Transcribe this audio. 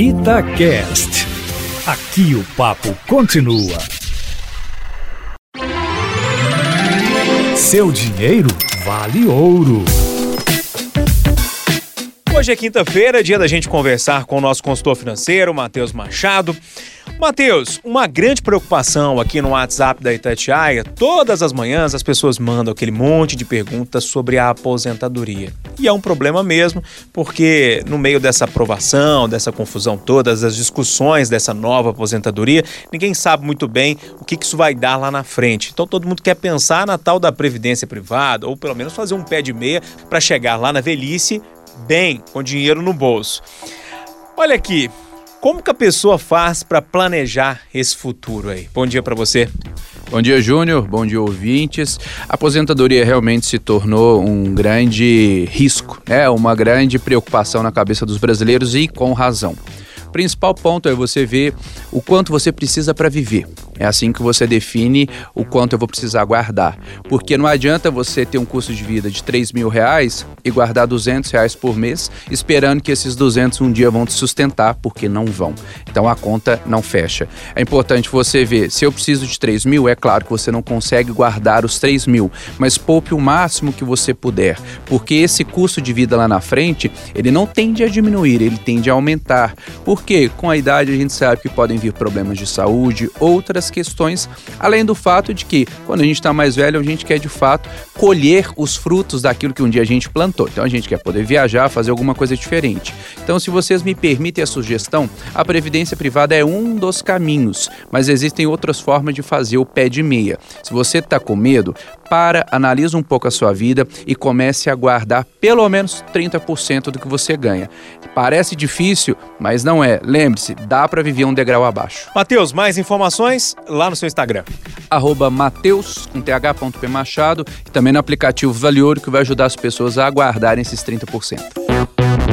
Itacast. Aqui o papo continua. Seu dinheiro vale ouro. Hoje é quinta-feira, dia da gente conversar com o nosso consultor financeiro, Matheus Machado. Matheus, uma grande preocupação aqui no WhatsApp da Itatiaia, todas as manhãs as pessoas mandam aquele monte de perguntas sobre a aposentadoria. E é um problema mesmo, porque no meio dessa aprovação, dessa confusão toda, das discussões dessa nova aposentadoria, ninguém sabe muito bem o que isso vai dar lá na frente. Então todo mundo quer pensar na tal da previdência privada, ou pelo menos fazer um pé de meia para chegar lá na velhice bem, com dinheiro no bolso. Olha aqui, como que a pessoa faz para planejar esse futuro aí? Bom dia para você. Bom dia, Júnior. Bom dia, ouvintes. A aposentadoria realmente se tornou um grande risco, né? uma grande preocupação na cabeça dos brasileiros e com razão. O principal ponto é você ver o quanto você precisa para viver. É assim que você define o quanto eu vou precisar guardar. Porque não adianta você ter um custo de vida de 3 mil reais e guardar 200 reais por mês, esperando que esses 200 um dia vão te sustentar, porque não vão. Então a conta não fecha. É importante você ver, se eu preciso de 3 mil, é claro que você não consegue guardar os 3 mil, mas poupe o máximo que você puder, porque esse custo de vida lá na frente, ele não tende a diminuir, ele tende a aumentar. Porque com a idade a gente sabe que podem vir problemas de saúde, outras questões, além do fato de que, quando a gente está mais velho, a gente quer de fato colher os frutos daquilo que um dia a gente plantou. Então a gente quer poder viajar, fazer alguma coisa diferente. Então, se vocês me permitem a sugestão, a previdência privada é um dos caminhos, mas existem outras formas de fazer o pé de meia. Se você está com medo, para, analisa um pouco a sua vida e comece a guardar pelo menos 30% do que você ganha. Parece difícil, mas não é. Lembre-se, dá para viver um degrau abaixo. Matheus, mais informações lá no seu Instagram. Arroba Mateus, com Machado, e também no aplicativo Vale Ouro, que vai ajudar as pessoas a guardarem esses 30%.